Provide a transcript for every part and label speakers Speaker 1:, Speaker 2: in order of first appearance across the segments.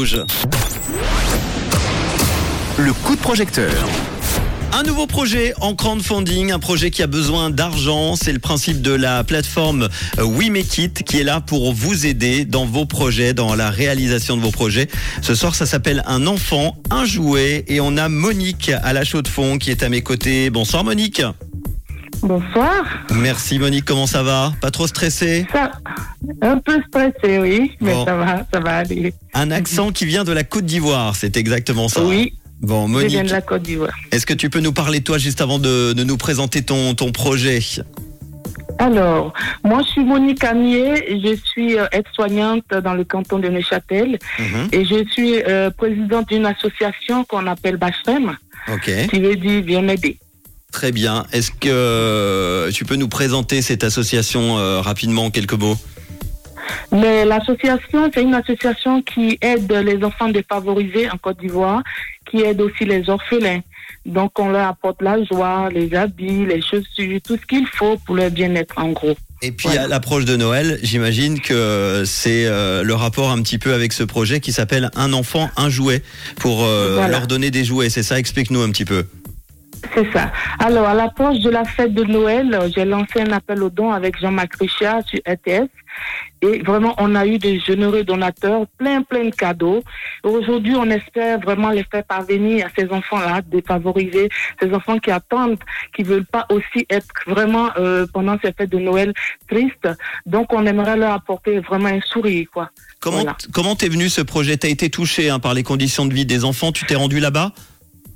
Speaker 1: Rouge.
Speaker 2: Le coup de projecteur.
Speaker 1: Un nouveau projet en crowdfunding, un projet qui a besoin d'argent. C'est le principe de la plateforme euh, We Make It qui est là pour vous aider dans vos projets, dans la réalisation de vos projets. Ce soir, ça s'appelle Un enfant, un jouet. Et on a Monique à la chaude de fond qui est à mes côtés. Bonsoir Monique.
Speaker 3: Bonsoir.
Speaker 1: Merci Monique, comment ça va? Pas trop stressé
Speaker 3: Ça, un peu stressé, oui, mais
Speaker 1: Bon.
Speaker 3: ça va, ça va aller.
Speaker 1: Un accent qui vient de la Côte d'Ivoire, c'est exactement ça.
Speaker 3: Oui,
Speaker 1: Bon
Speaker 3: je viens
Speaker 1: Monique,
Speaker 3: de la Côte d'Ivoire.
Speaker 1: est-ce que tu peux nous parler toi juste avant de, de nous présenter ton, ton projet?
Speaker 3: Alors, moi, je suis Monique Amier, je suis euh, aide-soignante dans le canton de Neuchâtel
Speaker 1: Mhm.
Speaker 3: et je suis euh, présidente d'une association qu'on appelle Bachrem,
Speaker 1: Ok.
Speaker 3: qui veut dire Viens m'aider.
Speaker 1: Très bien. Est-ce que euh, tu peux nous présenter cette association euh, rapidement en quelques mots?
Speaker 3: Mais l'association, c'est une association qui aide les enfants défavorisés en Côte d'Ivoire, qui aide aussi les orphelins. Donc, on leur apporte la joie, les habits, les chaussures, tout ce qu'il faut pour leur bien-être, en gros.
Speaker 1: Et puis à l'approche de Noël, j'imagine que c'est euh, le rapport un petit peu avec ce projet qui s'appelle Un enfant, un jouet pour euh,
Speaker 3: Voilà.
Speaker 1: leur donner des jouets. C'est ça? Explique-nous un petit peu.
Speaker 3: C'est ça. Alors, à l'approche de la fête de Noël, j'ai lancé un appel aux dons avec Jean-Marc Richard sur RTS. Et vraiment, on a eu de généreux donateurs, plein, plein de cadeaux. Aujourd'hui, on espère vraiment les faire parvenir à ces enfants-là, défavorisés, ces enfants qui attendent, qui veulent pas aussi être vraiment, euh, pendant ces fêtes de Noël, tristes. Donc, on aimerait leur apporter vraiment un sourire, quoi.
Speaker 1: Comment
Speaker 3: Voilà.
Speaker 1: comment t'es venu ce projet? T'as été touché hein, par les conditions de vie des enfants. Tu t'es rendu là-bas?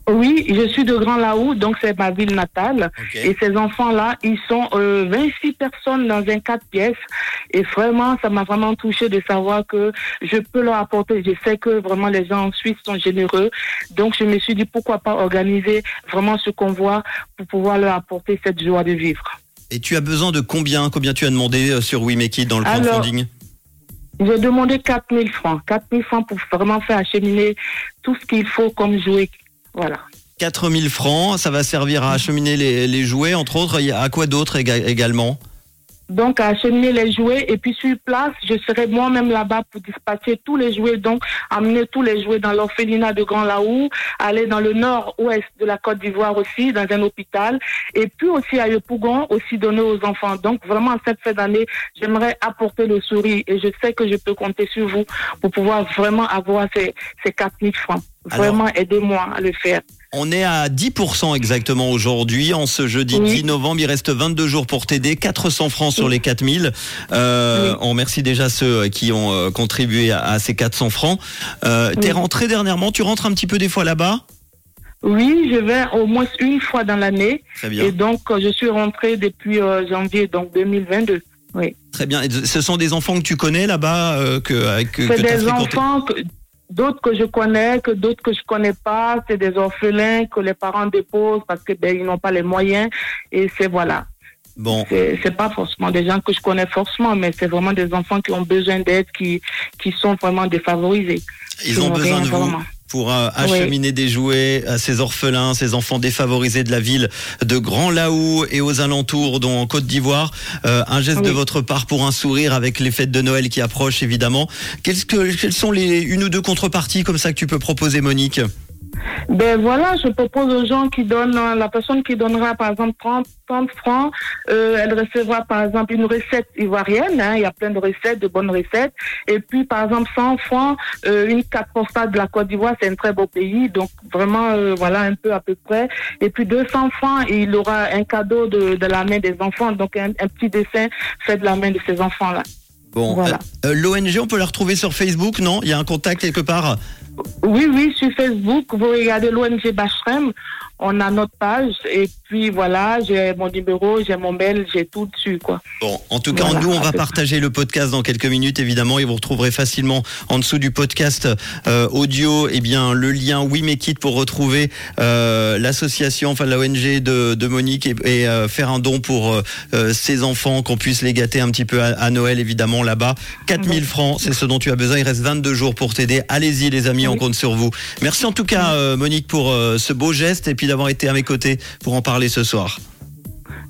Speaker 3: Oui, je suis de Grand Laou, donc c'est ma ville natale. Et ces enfants-là, ils sont euh, 26 personnes dans un quatre pièces. Et vraiment, ça m'a vraiment touché de savoir que je peux leur apporter. Je sais que vraiment les gens en Suisse sont généreux. Donc, je me suis dit pourquoi pas organiser vraiment ce convoi pour pouvoir leur apporter cette joie de vivre.
Speaker 1: Et tu as besoin de combien? Combien tu as demandé euh, sur We Make It dans le
Speaker 3: Alors,
Speaker 1: crowdfunding
Speaker 3: J'ai demandé 4000 francs. 4000 francs pour vraiment faire acheminer tout ce qu'il faut comme jouet. Voilà.
Speaker 1: 4000 francs, ça va servir à acheminer les, les jouets, entre autres. À quoi d'autre éga- également?
Speaker 3: Donc à acheminer les jouets et puis sur place, je serai moi-même là-bas pour dispatcher tous les jouets, donc amener tous les jouets dans l'orphelinat de Grand Laou, aller dans le nord-ouest de la Côte d'Ivoire aussi, dans un hôpital, et puis aussi à Yopougon, aussi donner aux enfants. Donc vraiment, à cette fin d'année, j'aimerais apporter le sourire et je sais que je peux compter sur vous pour pouvoir vraiment avoir ces, ces 4 000 francs. Vraiment, aidez-moi à le faire.
Speaker 1: On est à 10% exactement aujourd'hui. En ce jeudi
Speaker 3: Oui.
Speaker 1: 10 novembre, il reste 22 jours pour t'aider. 400 francs sur les 4000. Euh,
Speaker 3: Oui.
Speaker 1: On remercie déjà ceux qui ont euh, contribué à, à ces 400 francs. Euh, T'es rentré dernièrement Tu rentres un petit peu des fois là-bas?
Speaker 3: Oui, je vais au moins une fois dans l'année.
Speaker 1: Très bien.
Speaker 3: Et donc, euh, je suis rentrée depuis euh, janvier donc 2022. Oui.
Speaker 1: Très bien. Et ce sont des enfants que tu connais là-bas euh, que,
Speaker 3: des
Speaker 1: fréquenté?
Speaker 3: enfants, que- d'autres que je connais, que d'autres que je connais pas. C'est des orphelins que les parents déposent parce que ben, ils n'ont pas les moyens. Et c'est voilà.
Speaker 1: Bon,
Speaker 3: C'est pas forcément des gens que je connais forcément, mais c'est vraiment des enfants qui ont besoin d'aide, qui qui sont vraiment défavorisés.
Speaker 1: ils ont besoin
Speaker 3: rien
Speaker 1: de vous.
Speaker 3: vraiment.
Speaker 1: Pour euh, acheminer des jouets à ces orphelins, ces enfants défavorisés de la ville de Grand Laou et aux alentours, dont en Côte d'Ivoire. Euh, un geste de votre part pour un sourire avec les fêtes de Noël qui approchent évidemment. Que, quelles sont les une ou deux contreparties comme ça que tu peux proposer, Monique?
Speaker 3: Ben voilà, je propose aux gens qui donnent, euh, la personne qui donnera par exemple 30, 30 francs, euh, elle recevra par exemple une recette ivoirienne, hein, il y a plein de recettes, de bonnes recettes, et puis par exemple 100 francs, euh, une carte postale de la Côte d'Ivoire, c'est un très beau pays, donc vraiment euh, voilà un peu à peu près, et puis 200 francs, il aura un cadeau de, de la main des enfants, donc un, un petit dessin fait de la main de ces enfants-là.
Speaker 1: Bon,
Speaker 3: Voilà.
Speaker 1: l'ONG, on peut la retrouver sur Facebook, non? Il y a un contact quelque part?
Speaker 3: Oui, oui, sur Facebook, vous regardez l'ONG Bachrem, on a notre page, et puis voilà, j'ai mon numéro, j'ai mon mail, j'ai tout dessus, quoi.
Speaker 1: Bon, en tout cas,
Speaker 3: Voilà,
Speaker 1: nous, on va partager le podcast dans quelques minutes, évidemment, et vous retrouverez facilement en dessous du podcast euh, audio, eh bien, le lien We Make It pour retrouver euh, l'association, enfin la ONG de, de Monique et, et, euh, faire un don pour ces enfants, qu'on puisse les gâter un petit peu à, à Noël, évidemment, là-bas. 4000 francs, c'est ce dont tu as besoin. Il reste 22 jours pour t'aider. Allez-y, les amis, on
Speaker 3: Oui.
Speaker 1: compte sur vous. Merci en tout cas, euh, Monique, pour euh, ce beau geste et puis d'avoir été à mes côtés pour en parler ce soir.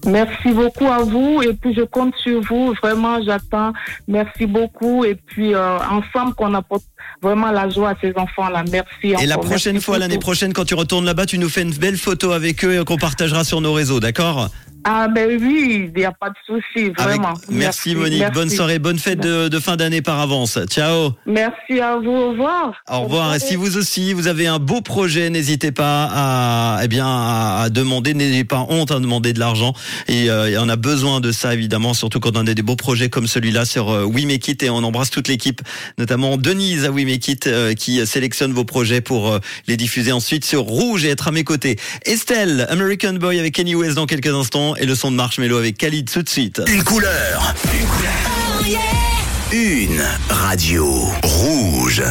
Speaker 3: Merci beaucoup à vous, et puis je compte sur vous, vraiment, j'attends. Merci beaucoup, et puis euh, ensemble qu'on apporte vraiment la joie à ces enfants-là. Merci.
Speaker 1: Et la prochaine
Speaker 3: Merci
Speaker 1: fois, l'année prochaine, quand tu retournes là-bas, tu nous fais une belle photo avec eux et qu'on partagera sur nos réseaux, d'accord?
Speaker 3: Ah ben oui, il n'y a pas de souci,
Speaker 1: Avec-
Speaker 3: vraiment.
Speaker 1: Merci, Monique,
Speaker 3: merci.
Speaker 1: bonne soirée, bonne fête de, de fin d'année par avance. Ciao
Speaker 3: Merci à vous, au revoir.
Speaker 1: Au revoir. Et si vous aussi, vous avez un beau projet, n'hésitez pas à, eh bien, à, à demander, n'ayez pas honte à demander de l'argent. Et, euh, et on a besoin de ça, évidemment, surtout quand on a des beaux projets comme celui-là sur euh, We Make It. Et on embrasse toute l'équipe, notamment Denise à We Make It, euh, qui sélectionne vos projets pour euh, les diffuser ensuite sur Rouge et être à mes côtés. Estelle, American Boy avec Kenny West dans quelques instants et le son de Marshmello avec Khalid tout de suite.
Speaker 2: Une couleur. Une couleur. Une radio rouge.